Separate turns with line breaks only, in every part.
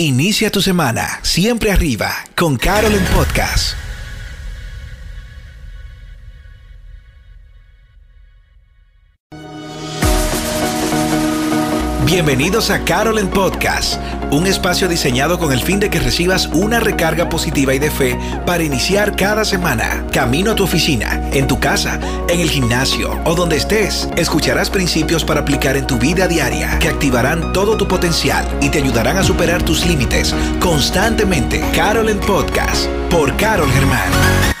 Inicia tu semana siempre arriba con Carol en Podcast. Bienvenidos a Carol en Podcast, un espacio diseñado con el fin de que recibas una recarga positiva y de fe para iniciar cada semana. Camino a tu oficina, en tu casa, en el gimnasio o donde estés, escucharás principios para aplicar en tu vida diaria que activarán todo tu potencial y te ayudarán a superar tus límites constantemente. Carol en Podcast, por Carol Germán.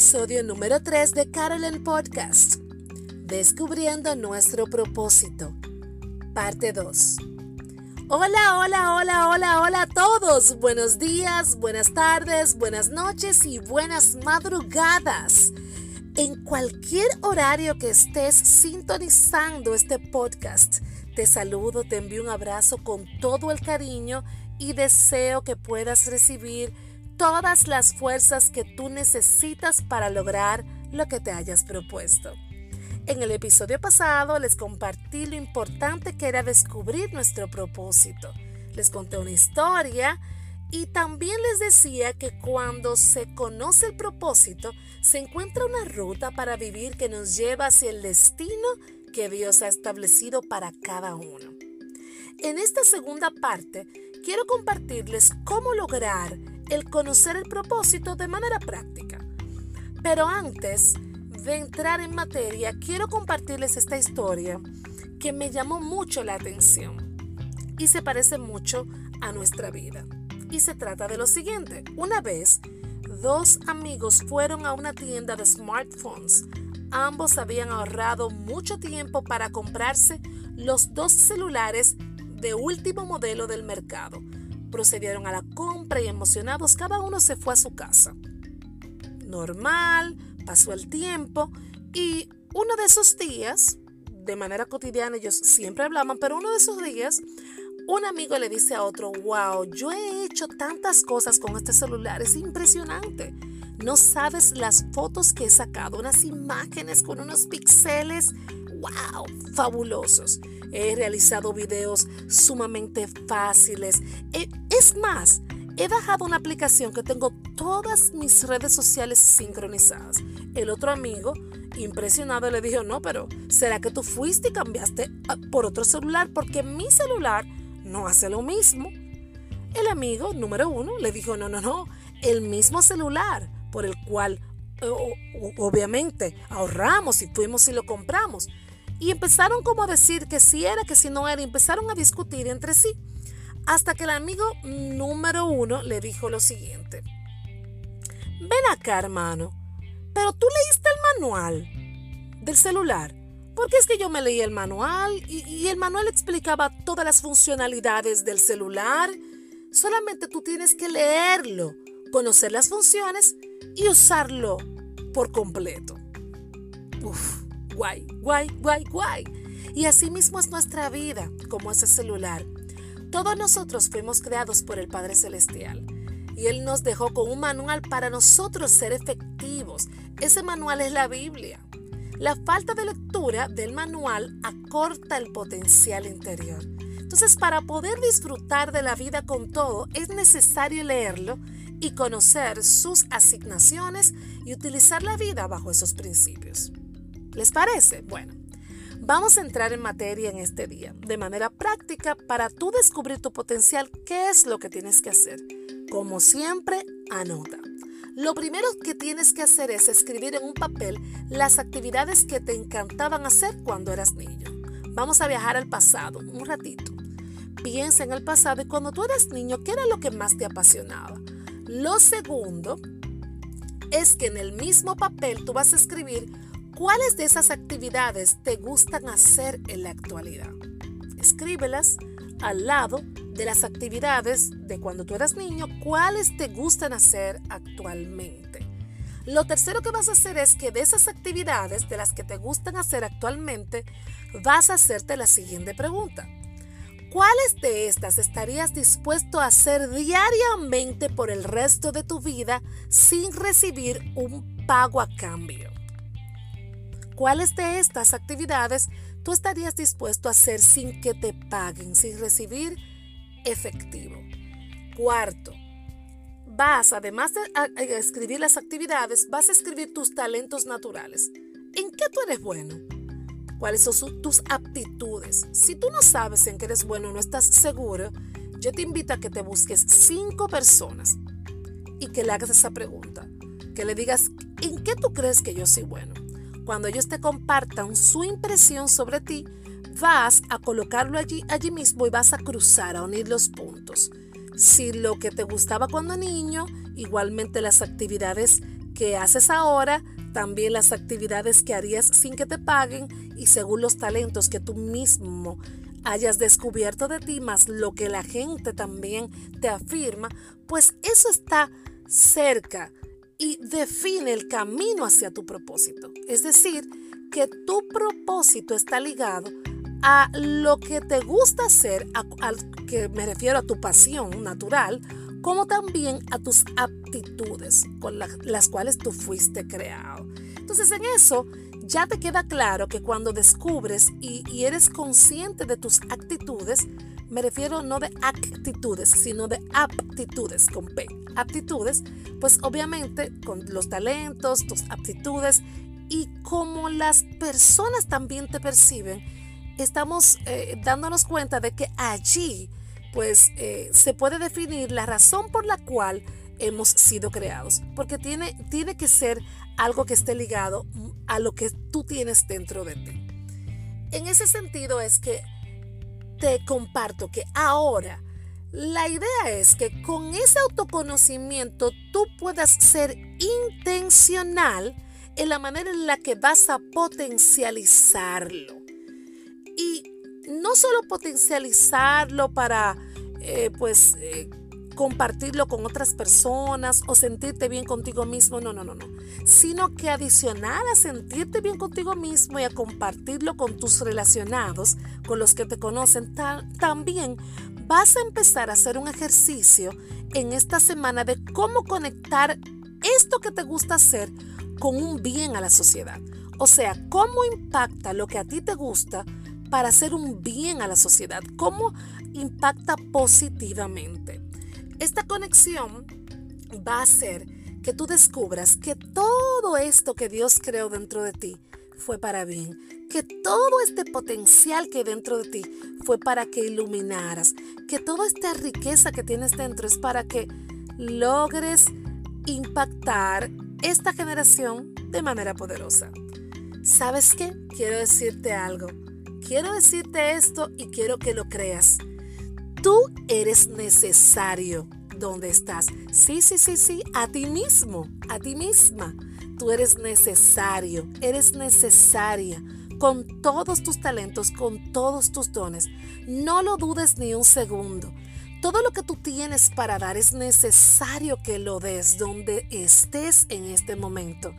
Episodio número 3 de Carolyn Podcast. Descubriendo nuestro propósito. Parte 2. Hola, hola, hola, hola, hola a todos. Buenos días, buenas tardes, buenas noches y buenas madrugadas. En cualquier horario que estés sintonizando este podcast, te saludo, te envío un abrazo con todo el cariño y deseo que puedas recibir todas las fuerzas que tú necesitas para lograr lo que te hayas propuesto. En el episodio pasado les compartí lo importante que era descubrir nuestro propósito. Les conté una historia y también les decía que cuando se conoce el propósito, se encuentra una ruta para vivir que nos lleva hacia el destino que Dios ha establecido para cada uno. En esta segunda parte, quiero compartirles cómo lograr el conocer el propósito de manera práctica. Pero antes de entrar en materia, quiero compartirles esta historia que me llamó mucho la atención y se parece mucho a nuestra vida. Y se trata de lo siguiente. Una vez, dos amigos fueron a una tienda de smartphones. Ambos habían ahorrado mucho tiempo para comprarse los dos celulares de último modelo del mercado Procedieron a la compra y emocionados cada uno se fue a su casa. Normal, pasó el tiempo y uno de esos días, de manera cotidiana ellos siempre hablaban, pero uno de esos días, un amigo le dice a otro, wow, yo he hecho tantas cosas con este celular, es impresionante. No sabes las fotos que he sacado, unas imágenes con unos píxeles, wow, fabulosos. He realizado videos sumamente fáciles. Eh, es más, he bajado una aplicación que tengo todas mis redes sociales sincronizadas. El otro amigo, impresionado, le dijo, no, pero ¿será que tú fuiste y cambiaste ah, por otro celular? Porque mi celular no hace lo mismo. El amigo número uno le dijo, no, no, no, el mismo celular por el cual obviamente ahorramos y fuimos y lo compramos. Y empezaron como a decir que si era, que si no era, y empezaron a discutir entre sí. Hasta que el amigo número uno le dijo lo siguiente. Ven acá, hermano, pero tú leíste el manual del celular. Porque es que yo me leí el manual y, el manual explicaba todas las funcionalidades del celular. Solamente tú tienes que leerlo, conocer las funciones y usarlo por completo. Uf guay, guay, guay, guay. Y así mismo es nuestra vida, como ese celular. Todos nosotros fuimos creados por el Padre Celestial y Él nos dejó con un manual para nosotros ser efectivos. Ese manual es la Biblia. La falta de lectura del manual acorta el potencial interior. Entonces, para poder disfrutar de la vida con todo, es necesario leerlo y conocer sus asignaciones y utilizar la vida bajo esos principios. ¿Les parece? Bueno, vamos a entrar en materia en este día, de manera práctica para tú descubrir tu potencial, qué es lo que tienes que hacer. Como siempre, anota. Lo primero que tienes que hacer es escribir en un papel las actividades que te encantaban hacer cuando eras niño. Vamos a viajar al pasado un ratito. Piensa en el pasado y cuando tú eras niño, ¿qué era lo que más te apasionaba? Lo segundo es que en el mismo papel tú vas a escribir ¿Cuáles de esas actividades te gustan hacer en la actualidad? Escríbelas al lado de las actividades de cuando tú eras niño, ¿cuáles te gustan hacer actualmente? Lo tercero que vas a hacer es que de esas actividades, de las que te gustan hacer actualmente, vas a hacerte la siguiente pregunta. ¿Cuáles de estas estarías dispuesto a hacer diariamente por el resto de tu vida sin recibir un pago a cambio? ¿Cuáles de estas actividades tú estarías dispuesto a hacer sin que te paguen, sin recibir efectivo? Cuarto, vas, además de escribir las actividades, vas a escribir tus talentos naturales. ¿En qué tú eres bueno? cuáles son tus aptitudes. Si tú no sabes en qué eres bueno, no estás seguro, yo te invito a que te busques cinco personas y que le hagas esa pregunta. Que le digas, ¿en qué tú crees que yo soy bueno? Cuando ellos te compartan su impresión sobre ti, vas a colocarlo allí, allí mismo y vas a cruzar, a unir los puntos. Si lo que te gustaba cuando niño, igualmente las actividades que haces ahora, también las actividades que harías sin que te paguen y según los talentos que tú mismo hayas descubierto de ti, más lo que la gente también te afirma, pues eso está cerca y define el camino hacia tu propósito. Es decir, que tu propósito está ligado a lo que te gusta hacer, al que me refiero a tu pasión natural, como también a tus aptitudes con las cuales tú fuiste creado. Entonces en eso ya te queda claro que cuando descubres y, y eres consciente de tus actitudes, me refiero no de actitudes, sino de aptitudes con P. Aptitudes, pues obviamente con los talentos, tus aptitudes y como las personas también te perciben, estamos eh, dándonos cuenta de que allí pues eh, se puede definir la razón por la cual hemos sido creados, porque tiene, tiene que ser algo que esté ligado a lo que tú tienes dentro de ti. En ese sentido es que te comparto que ahora la idea es que con ese autoconocimiento tú puedas ser intencional en la manera en la que vas a potencializarlo. Y no solo potencializarlo para, eh, pues, eh, compartirlo con otras personas o sentirte bien contigo mismo, no, no, no, no, sino que adicional a sentirte bien contigo mismo y a compartirlo con tus relacionados, con los que te conocen, también vas a empezar a hacer un ejercicio en esta semana de cómo conectar esto que te gusta hacer con un bien a la sociedad. O sea, cómo impacta lo que a ti te gusta para hacer un bien a la sociedad, cómo impacta positivamente. Esta conexión va a hacer que tú descubras que todo esto que Dios creó dentro de ti fue para bien, que todo este potencial que hay dentro de ti fue para que iluminaras, que toda esta riqueza que tienes dentro es para que logres impactar esta generación de manera poderosa. ¿Sabes qué? Quiero decirte algo. Quiero decirte esto y quiero que lo creas. Tú eres necesario donde estás. Sí, sí, sí, sí, a ti mismo, a ti misma. Tú eres necesario, eres necesaria con todos tus talentos, con todos tus dones. No lo dudes ni un segundo. Todo lo que tú tienes para dar es necesario que lo des donde estés en este momento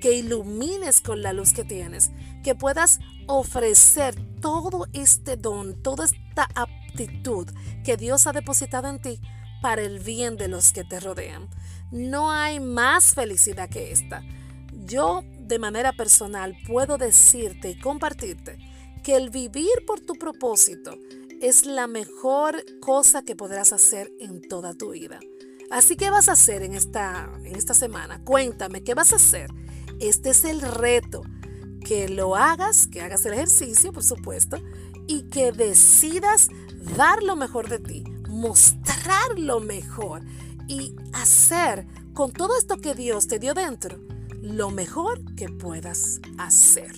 que ilumines con la luz que tienes, que puedas ofrecer todo este don, toda esta que Dios ha depositado en ti para el bien de los que te rodean. No hay más felicidad que esta. Yo de manera personal puedo decirte y compartirte que el vivir por tu propósito es la mejor cosa que podrás hacer en toda tu vida. Así que vas a hacer en esta, en esta semana? Cuéntame, ¿qué vas a hacer? Este es el reto. Que lo hagas, que hagas el ejercicio, por supuesto, y que decidas dar lo mejor de ti, mostrar lo mejor y hacer con todo esto que Dios te dio dentro lo mejor que puedas hacer.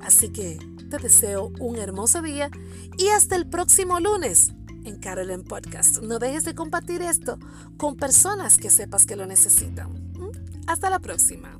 Así que te deseo un hermoso día y hasta el próximo lunes en Carolyn Podcast. No dejes de compartir esto con personas que sepas que lo necesitan. ¿Mm? Hasta la próxima.